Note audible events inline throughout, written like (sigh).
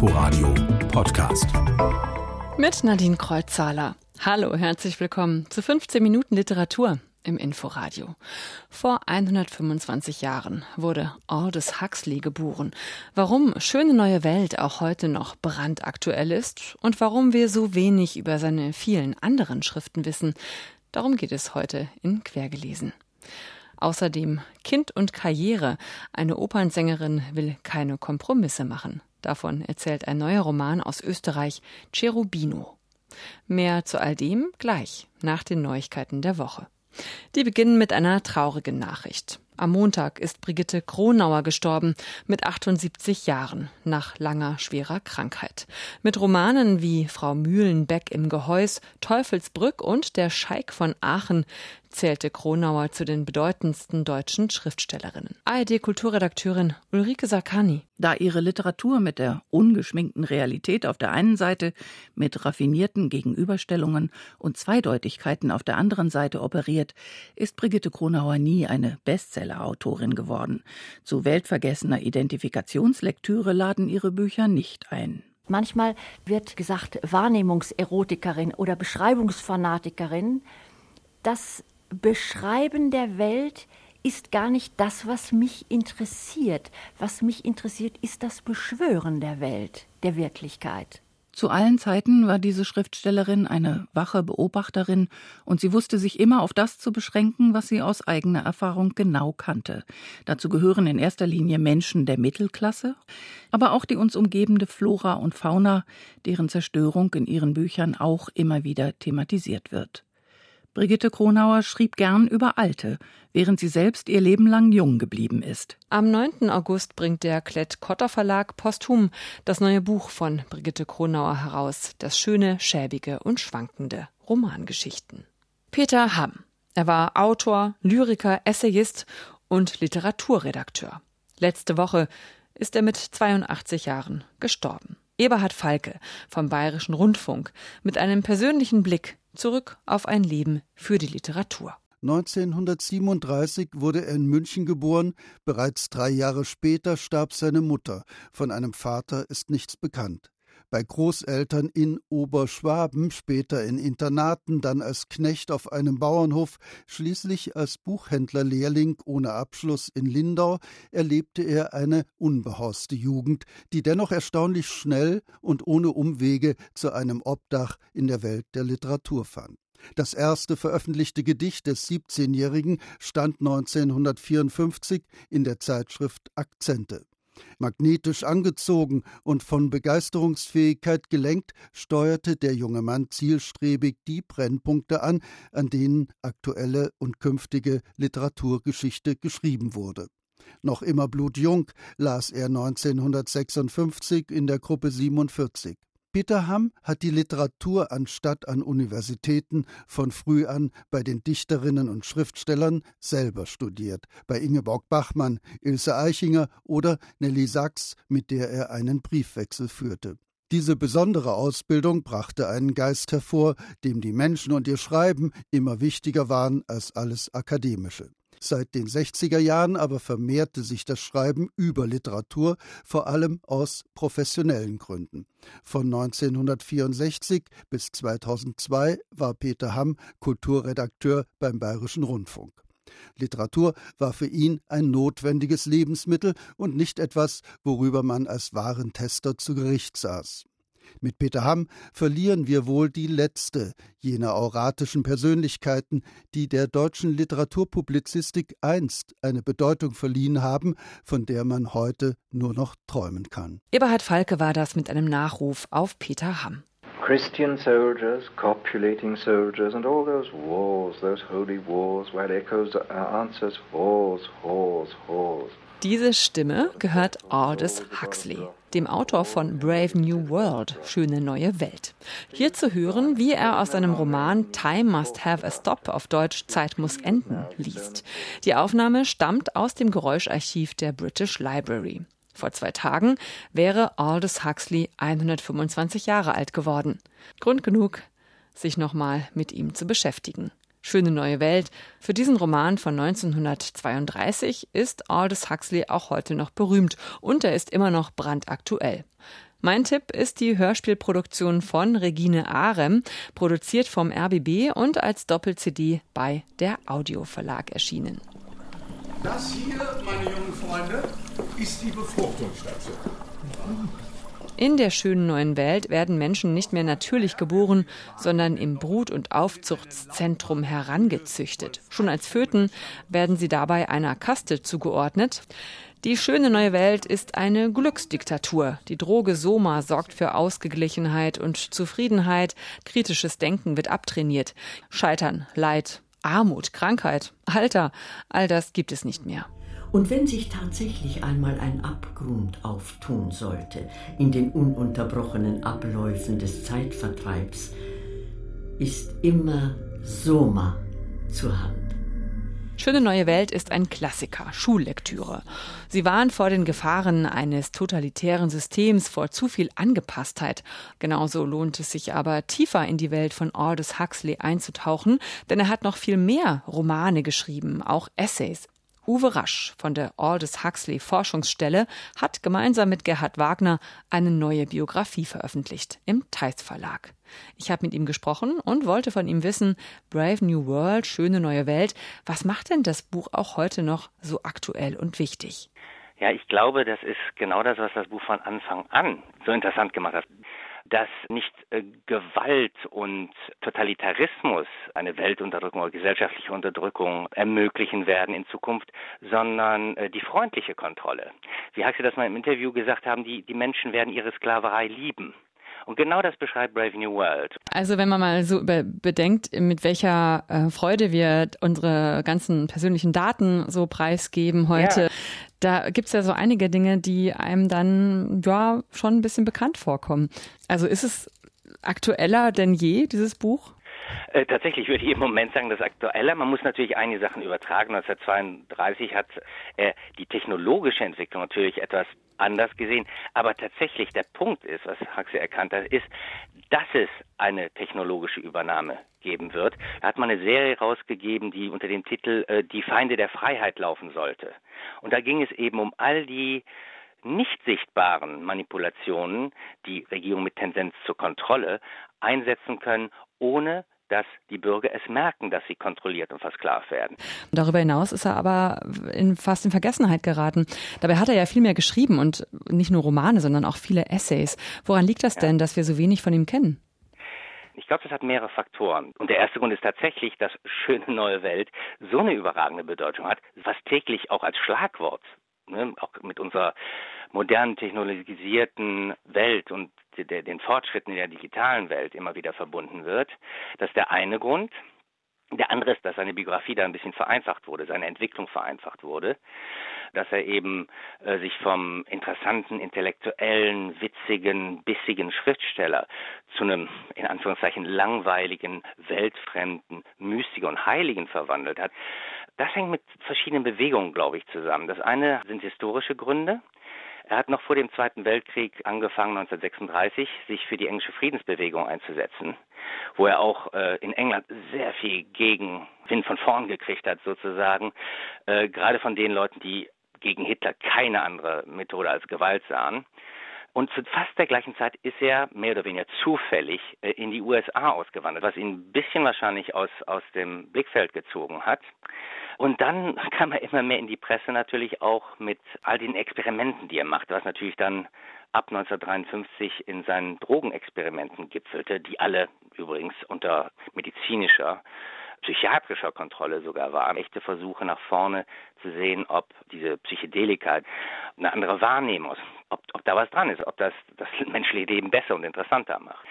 Inforadio Podcast. Mit Nadine Kreuzzahler. Hallo, herzlich willkommen zu 15 Minuten Literatur im Inforadio. Vor 125 Jahren wurde Aldous Huxley geboren. Warum Schöne neue Welt auch heute noch brandaktuell ist und warum wir so wenig über seine vielen anderen Schriften wissen, darum geht es heute in Quergelesen. Außerdem Kind und Karriere. Eine Opernsängerin will keine Kompromisse machen. Davon erzählt ein neuer Roman aus Österreich, Cherubino. Mehr zu all dem gleich nach den Neuigkeiten der Woche. Die beginnen mit einer traurigen Nachricht. Am Montag ist Brigitte Kronauer gestorben, mit 78 Jahren, nach langer, schwerer Krankheit. Mit Romanen wie Frau Mühlenbeck im Gehäus, Teufelsbrück und Der Scheik von Aachen zählte Kronauer zu den bedeutendsten deutschen Schriftstellerinnen. ARD-Kulturredakteurin Ulrike Sakani. Da ihre Literatur mit der ungeschminkten Realität auf der einen Seite, mit raffinierten Gegenüberstellungen und Zweideutigkeiten auf der anderen Seite operiert, ist Brigitte Kronauer nie eine Bestseller-Autorin geworden. Zu weltvergessener Identifikationslektüre laden ihre Bücher nicht ein. Manchmal wird gesagt Wahrnehmungserotikerin oder Beschreibungsfanatikerin. Das Beschreiben der Welt ist gar nicht das, was mich interessiert. Was mich interessiert, ist das Beschwören der Welt, der Wirklichkeit. Zu allen Zeiten war diese Schriftstellerin eine wache Beobachterin und sie wusste sich immer auf das zu beschränken, was sie aus eigener Erfahrung genau kannte. Dazu gehören in erster Linie Menschen der Mittelklasse, aber auch die uns umgebende Flora und Fauna, deren Zerstörung in ihren Büchern auch immer wieder thematisiert wird. Brigitte Kronauer schrieb gern über Alte, während sie selbst ihr Leben lang jung geblieben ist. Am 9. August bringt der Klett-Cotta Verlag posthum das neue Buch von Brigitte Kronauer heraus, das schöne, schäbige und schwankende Romangeschichten. Peter Hamm. Er war Autor, Lyriker, Essayist und Literaturredakteur. Letzte Woche ist er mit 82 Jahren gestorben. Eberhard Falke vom Bayerischen Rundfunk mit einem persönlichen Blick zurück auf ein Leben für die Literatur. 1937 wurde er in München geboren, bereits drei Jahre später starb seine Mutter, von einem Vater ist nichts bekannt bei Großeltern in Oberschwaben, später in Internaten, dann als Knecht auf einem Bauernhof, schließlich als Buchhändlerlehrling ohne Abschluss in Lindau, erlebte er eine unbehauste Jugend, die dennoch erstaunlich schnell und ohne Umwege zu einem Obdach in der Welt der Literatur fand. Das erste veröffentlichte Gedicht des 17-Jährigen stand 1954 in der Zeitschrift Akzente. Magnetisch angezogen und von Begeisterungsfähigkeit gelenkt, steuerte der junge Mann zielstrebig die Brennpunkte an, an denen aktuelle und künftige Literaturgeschichte geschrieben wurde. Noch immer blutjung las er 1956 in der Gruppe 47. Peter Hamm hat die Literatur anstatt an Universitäten von früh an bei den Dichterinnen und Schriftstellern selber studiert, bei Ingeborg Bachmann, Ilse Eichinger oder Nelly Sachs, mit der er einen Briefwechsel führte. Diese besondere Ausbildung brachte einen Geist hervor, dem die Menschen und ihr Schreiben immer wichtiger waren als alles Akademische. Seit den 60er Jahren aber vermehrte sich das Schreiben über Literatur, vor allem aus professionellen Gründen. Von 1964 bis 2002 war Peter Hamm Kulturredakteur beim Bayerischen Rundfunk. Literatur war für ihn ein notwendiges Lebensmittel und nicht etwas, worüber man als Warentester zu Gericht saß. Mit Peter Hamm verlieren wir wohl die letzte jener auratischen Persönlichkeiten, die der deutschen Literaturpublizistik einst eine Bedeutung verliehen haben, von der man heute nur noch träumen kann. Eberhard Falke war das mit einem Nachruf auf Peter Hamm. Christian soldiers, copulating soldiers, and all those wars, those holy wars, where echoes answers wars, wars, wars. Diese Stimme gehört Aldous Huxley, dem Autor von Brave New World, Schöne neue Welt. Hier zu hören, wie er aus seinem Roman Time Must Have a Stop auf Deutsch Zeit muss enden liest. Die Aufnahme stammt aus dem Geräuscharchiv der British Library. Vor zwei Tagen wäre Aldous Huxley 125 Jahre alt geworden. Grund genug, sich nochmal mit ihm zu beschäftigen. Schöne neue Welt. Für diesen Roman von 1932 ist Aldous Huxley auch heute noch berühmt und er ist immer noch brandaktuell. Mein Tipp ist die Hörspielproduktion von Regine Arem, produziert vom RBB und als Doppel-CD bei der Audio Verlag erschienen. Das hier, meine jungen Freunde, ist die Befruchtungsstation. In der schönen neuen Welt werden Menschen nicht mehr natürlich geboren, sondern im Brut- und Aufzuchtszentrum herangezüchtet. Schon als Föten werden sie dabei einer Kaste zugeordnet. Die schöne neue Welt ist eine Glücksdiktatur. Die Droge Soma sorgt für Ausgeglichenheit und Zufriedenheit. Kritisches Denken wird abtrainiert. Scheitern, Leid, Armut, Krankheit, Alter, all das gibt es nicht mehr. Und wenn sich tatsächlich einmal ein Abgrund auftun sollte in den ununterbrochenen Abläufen des Zeitvertreibs, ist immer Soma zur Hand. Schöne neue Welt ist ein Klassiker, Schullektüre. Sie warnt vor den Gefahren eines totalitären Systems, vor zu viel Angepasstheit. Genauso lohnt es sich aber, tiefer in die Welt von Aldous Huxley einzutauchen, denn er hat noch viel mehr Romane geschrieben, auch Essays. Uwe Rasch von der Aldous Huxley Forschungsstelle hat gemeinsam mit Gerhard Wagner eine neue Biografie veröffentlicht im Theis Verlag. Ich habe mit ihm gesprochen und wollte von ihm wissen, Brave New World, schöne neue Welt, was macht denn das Buch auch heute noch so aktuell und wichtig? Ja, ich glaube, das ist genau das, was das Buch von Anfang an so interessant gemacht hat dass nicht äh, Gewalt und Totalitarismus eine Weltunterdrückung oder gesellschaftliche Unterdrückung ermöglichen werden in Zukunft, sondern äh, die freundliche Kontrolle. Wie Huxley das mal im Interview gesagt haben, die, die Menschen werden ihre Sklaverei lieben. Und genau das beschreibt Brave New World. Also wenn man mal so bedenkt, mit welcher äh, Freude wir unsere ganzen persönlichen Daten so preisgeben heute, ja. da gibt's ja so einige Dinge, die einem dann ja schon ein bisschen bekannt vorkommen. Also ist es aktueller denn je, dieses Buch? Äh, tatsächlich würde ich im Moment sagen, das aktueller. Man muss natürlich einige Sachen übertragen. 1932 hat er die technologische Entwicklung natürlich etwas anders gesehen. Aber tatsächlich der Punkt ist, was Huxley erkannt hat, ist, dass es eine technologische Übernahme geben wird. Er hat mal eine Serie rausgegeben, die unter dem Titel äh, Die Feinde der Freiheit laufen sollte. Und da ging es eben um all die nicht sichtbaren Manipulationen, die Regierungen mit Tendenz zur Kontrolle einsetzen können, ohne dass die Bürger es merken, dass sie kontrolliert und versklavt werden. Darüber hinaus ist er aber in, fast in Vergessenheit geraten. Dabei hat er ja viel mehr geschrieben und nicht nur Romane, sondern auch viele Essays. Woran liegt das ja. denn, dass wir so wenig von ihm kennen? Ich glaube, das hat mehrere Faktoren. Und der erste Grund ist tatsächlich, dass schöne neue Welt so eine überragende Bedeutung hat, was täglich auch als Schlagwort, ne, auch mit unserer modernen technologisierten Welt und der, den Fortschritten in der digitalen Welt immer wieder verbunden wird. Das ist der eine Grund. Der andere ist, dass seine Biografie da ein bisschen vereinfacht wurde, seine Entwicklung vereinfacht wurde, dass er eben äh, sich vom interessanten, intellektuellen, witzigen, bissigen Schriftsteller zu einem, in Anführungszeichen, langweiligen, weltfremden, Mystiker und Heiligen verwandelt hat. Das hängt mit verschiedenen Bewegungen, glaube ich, zusammen. Das eine sind historische Gründe. Er hat noch vor dem Zweiten Weltkrieg angefangen, 1936, sich für die englische Friedensbewegung einzusetzen, wo er auch äh, in England sehr viel Gegenwind von vorn gekriegt hat, sozusagen, äh, gerade von den Leuten, die gegen Hitler keine andere Methode als Gewalt sahen. Und zu fast der gleichen Zeit ist er mehr oder weniger zufällig äh, in die USA ausgewandert, was ihn ein bisschen wahrscheinlich aus, aus dem Blickfeld gezogen hat. Und dann (laughs) kam er immer mehr in die Presse natürlich auch mit all den Experimenten, die er macht, was natürlich dann ab 1953 in seinen Drogenexperimenten gipfelte, die alle übrigens unter medizinischer psychiatrischer Kontrolle sogar waren. Echte Versuche nach vorne zu sehen, ob diese Psychedelika eine andere Wahrnehmung, ob, ob da was dran ist, ob das das (laughs) menschliche Leben besser und interessanter macht.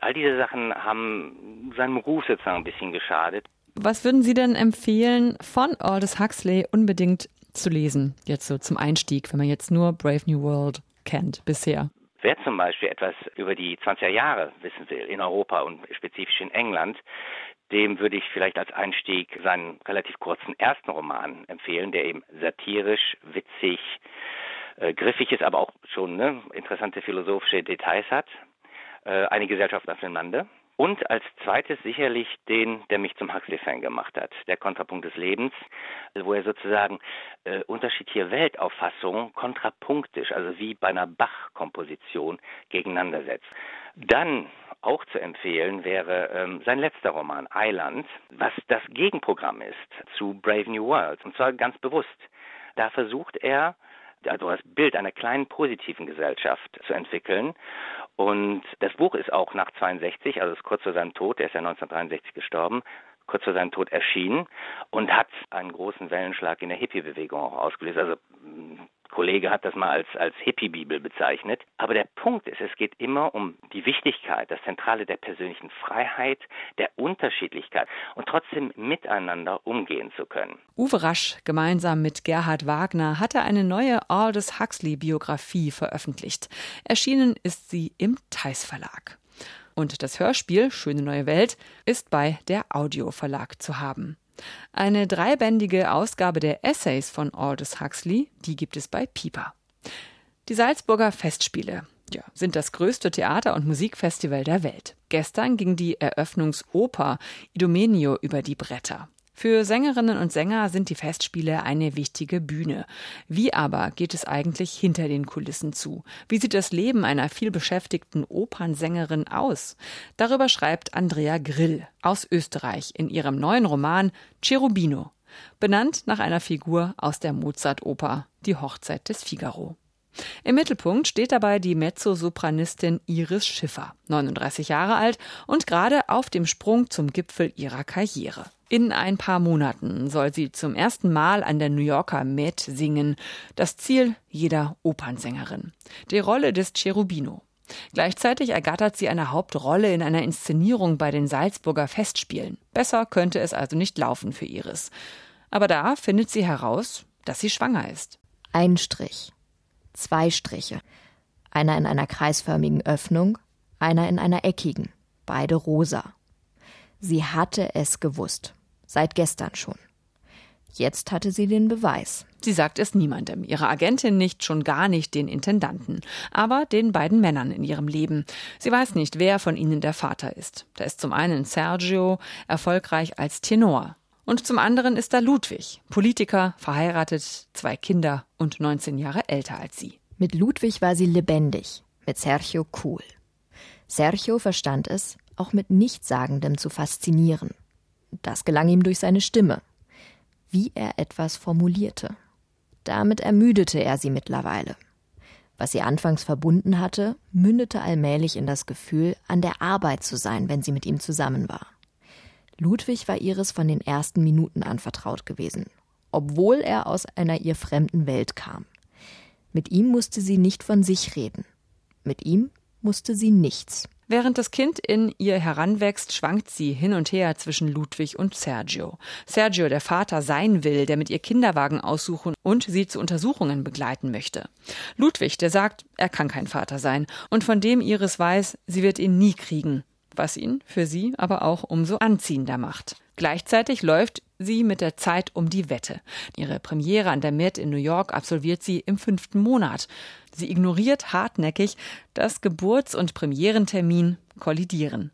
All diese Sachen haben seinem Ruf sozusagen ein bisschen geschadet. Was würden Sie denn empfehlen, von Aldous Huxley unbedingt zu lesen, jetzt so zum Einstieg, wenn man jetzt nur Brave New World kennt bisher? Wer zum Beispiel etwas über die 20er Jahre wissen will, in Europa und spezifisch in England, dem würde ich vielleicht als Einstieg seinen relativ kurzen ersten Roman empfehlen, der eben satirisch, witzig, äh, griffig ist, aber auch schon ne, interessante philosophische Details hat. Äh, eine Gesellschaft auf dem Lande Und als zweites sicherlich den, der mich zum Huxley-Fan gemacht hat, der Kontrapunkt des Lebens, wo er sozusagen äh, unterschiedliche Weltauffassungen kontrapunktisch, also wie bei einer Bach-Komposition, gegeneinander setzt. Dann auch zu empfehlen wäre ähm, sein letzter Roman, Island, was das Gegenprogramm ist zu Brave New World. Und zwar ganz bewusst. Da versucht er, also das Bild einer kleinen positiven Gesellschaft zu entwickeln. Und das Buch ist auch nach 62, also ist kurz vor seinem Tod, er ist ja 1963 gestorben, kurz vor seinem Tod erschienen und hat einen großen Wellenschlag in der Hippie-Bewegung auch ausgelöst. Also Kollege hat das mal als, als Hippie-Bibel bezeichnet. Aber der Punkt ist, es geht immer um die Wichtigkeit, das Zentrale der persönlichen Freiheit, der Unterschiedlichkeit und trotzdem miteinander umgehen zu können. Uwe Rasch gemeinsam mit Gerhard Wagner hatte eine neue Aldous Huxley-Biografie veröffentlicht. Erschienen ist sie im Theis Verlag. Und das Hörspiel Schöne neue Welt ist bei der Audio Verlag zu haben. Eine dreibändige Ausgabe der Essays von Aldous Huxley, die gibt es bei Piper. Die Salzburger Festspiele ja, sind das größte Theater- und Musikfestival der Welt. Gestern ging die Eröffnungsoper Idomeneo über die Bretter. Für Sängerinnen und Sänger sind die Festspiele eine wichtige Bühne. Wie aber geht es eigentlich hinter den Kulissen zu? Wie sieht das Leben einer vielbeschäftigten Opernsängerin aus? Darüber schreibt Andrea Grill aus Österreich in ihrem neuen Roman Cherubino, benannt nach einer Figur aus der Mozart-Oper Die Hochzeit des Figaro. Im Mittelpunkt steht dabei die Mezzosopranistin Iris Schiffer, 39 Jahre alt und gerade auf dem Sprung zum Gipfel ihrer Karriere. In ein paar Monaten soll sie zum ersten Mal an der New Yorker Met singen. Das Ziel jeder Opernsängerin. Die Rolle des Cherubino. Gleichzeitig ergattert sie eine Hauptrolle in einer Inszenierung bei den Salzburger Festspielen. Besser könnte es also nicht laufen für Iris. Aber da findet sie heraus, dass sie schwanger ist. Ein Strich. Zwei Striche. Einer in einer kreisförmigen Öffnung, einer in einer eckigen. Beide rosa. Sie hatte es gewusst. Seit gestern schon. Jetzt hatte sie den Beweis. Sie sagt es niemandem, ihrer Agentin nicht, schon gar nicht den Intendanten, aber den beiden Männern in ihrem Leben. Sie weiß nicht, wer von ihnen der Vater ist. Da ist zum einen Sergio, erfolgreich als Tenor. Und zum anderen ist da Ludwig, Politiker, verheiratet, zwei Kinder und 19 Jahre älter als sie. Mit Ludwig war sie lebendig, mit Sergio cool. Sergio verstand es, auch mit Nichtsagendem zu faszinieren. Das gelang ihm durch seine Stimme, wie er etwas formulierte. Damit ermüdete er sie mittlerweile. Was sie anfangs verbunden hatte, mündete allmählich in das Gefühl, an der Arbeit zu sein, wenn sie mit ihm zusammen war. Ludwig war Iris von den ersten Minuten an vertraut gewesen, obwohl er aus einer ihr fremden Welt kam. Mit ihm musste sie nicht von sich reden. Mit ihm musste sie nichts. Während das Kind in ihr heranwächst, schwankt sie hin und her zwischen Ludwig und Sergio. Sergio, der Vater sein will, der mit ihr Kinderwagen aussuchen und sie zu Untersuchungen begleiten möchte. Ludwig, der sagt, er kann kein Vater sein und von dem Iris weiß, sie wird ihn nie kriegen, was ihn für sie aber auch umso anziehender macht. Gleichzeitig läuft sie mit der Zeit um die Wette. Ihre Premiere an der Met in New York absolviert sie im fünften Monat. Sie ignoriert hartnäckig, dass Geburts- und Premierentermin kollidieren.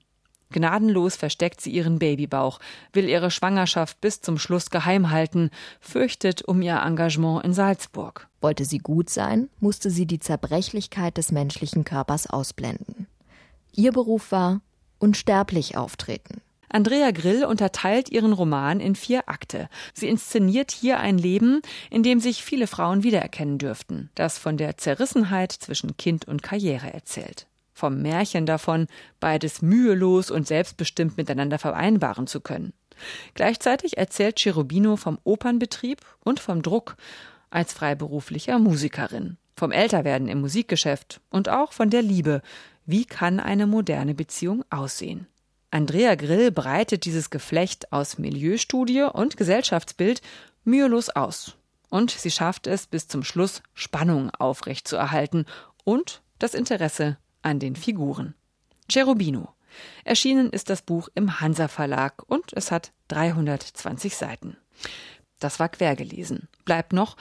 Gnadenlos versteckt sie ihren Babybauch, will ihre Schwangerschaft bis zum Schluss geheim halten, fürchtet um ihr Engagement in Salzburg. Wollte sie gut sein, musste sie die Zerbrechlichkeit des menschlichen Körpers ausblenden. Ihr Beruf war unsterblich auftreten. Andrea Grill unterteilt ihren Roman in vier Akte. Sie inszeniert hier ein Leben, in dem sich viele Frauen wiedererkennen dürften, das von der Zerrissenheit zwischen Kind und Karriere erzählt. Vom Märchen davon, beides mühelos und selbstbestimmt miteinander vereinbaren zu können. Gleichzeitig erzählt Cherubino vom Opernbetrieb und vom Druck als freiberuflicher Musikerin, vom Älterwerden im Musikgeschäft und auch von der Liebe. Wie kann eine moderne Beziehung aussehen? Andrea Grill breitet dieses Geflecht aus Milieustudie und Gesellschaftsbild mühelos aus. Und sie schafft es bis zum Schluss, Spannung aufrechtzuerhalten und das Interesse an den Figuren. Cherubino. Erschienen ist das Buch im Hansa Verlag und es hat 320 Seiten. Das war quergelesen. Bleibt noch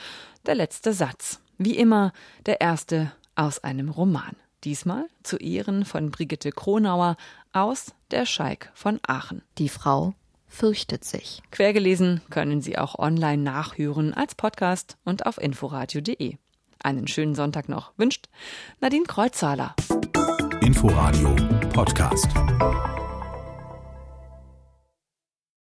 der letzte Satz. Wie immer der erste aus einem Roman. Diesmal zu Ehren von Brigitte Kronauer aus Der Scheik von Aachen. Die Frau fürchtet sich. Quergelesen können Sie auch online nachhören als Podcast und auf inforadio.de. Einen schönen Sonntag noch wünscht Nadine Kreuzzahler. Inforadio Podcast.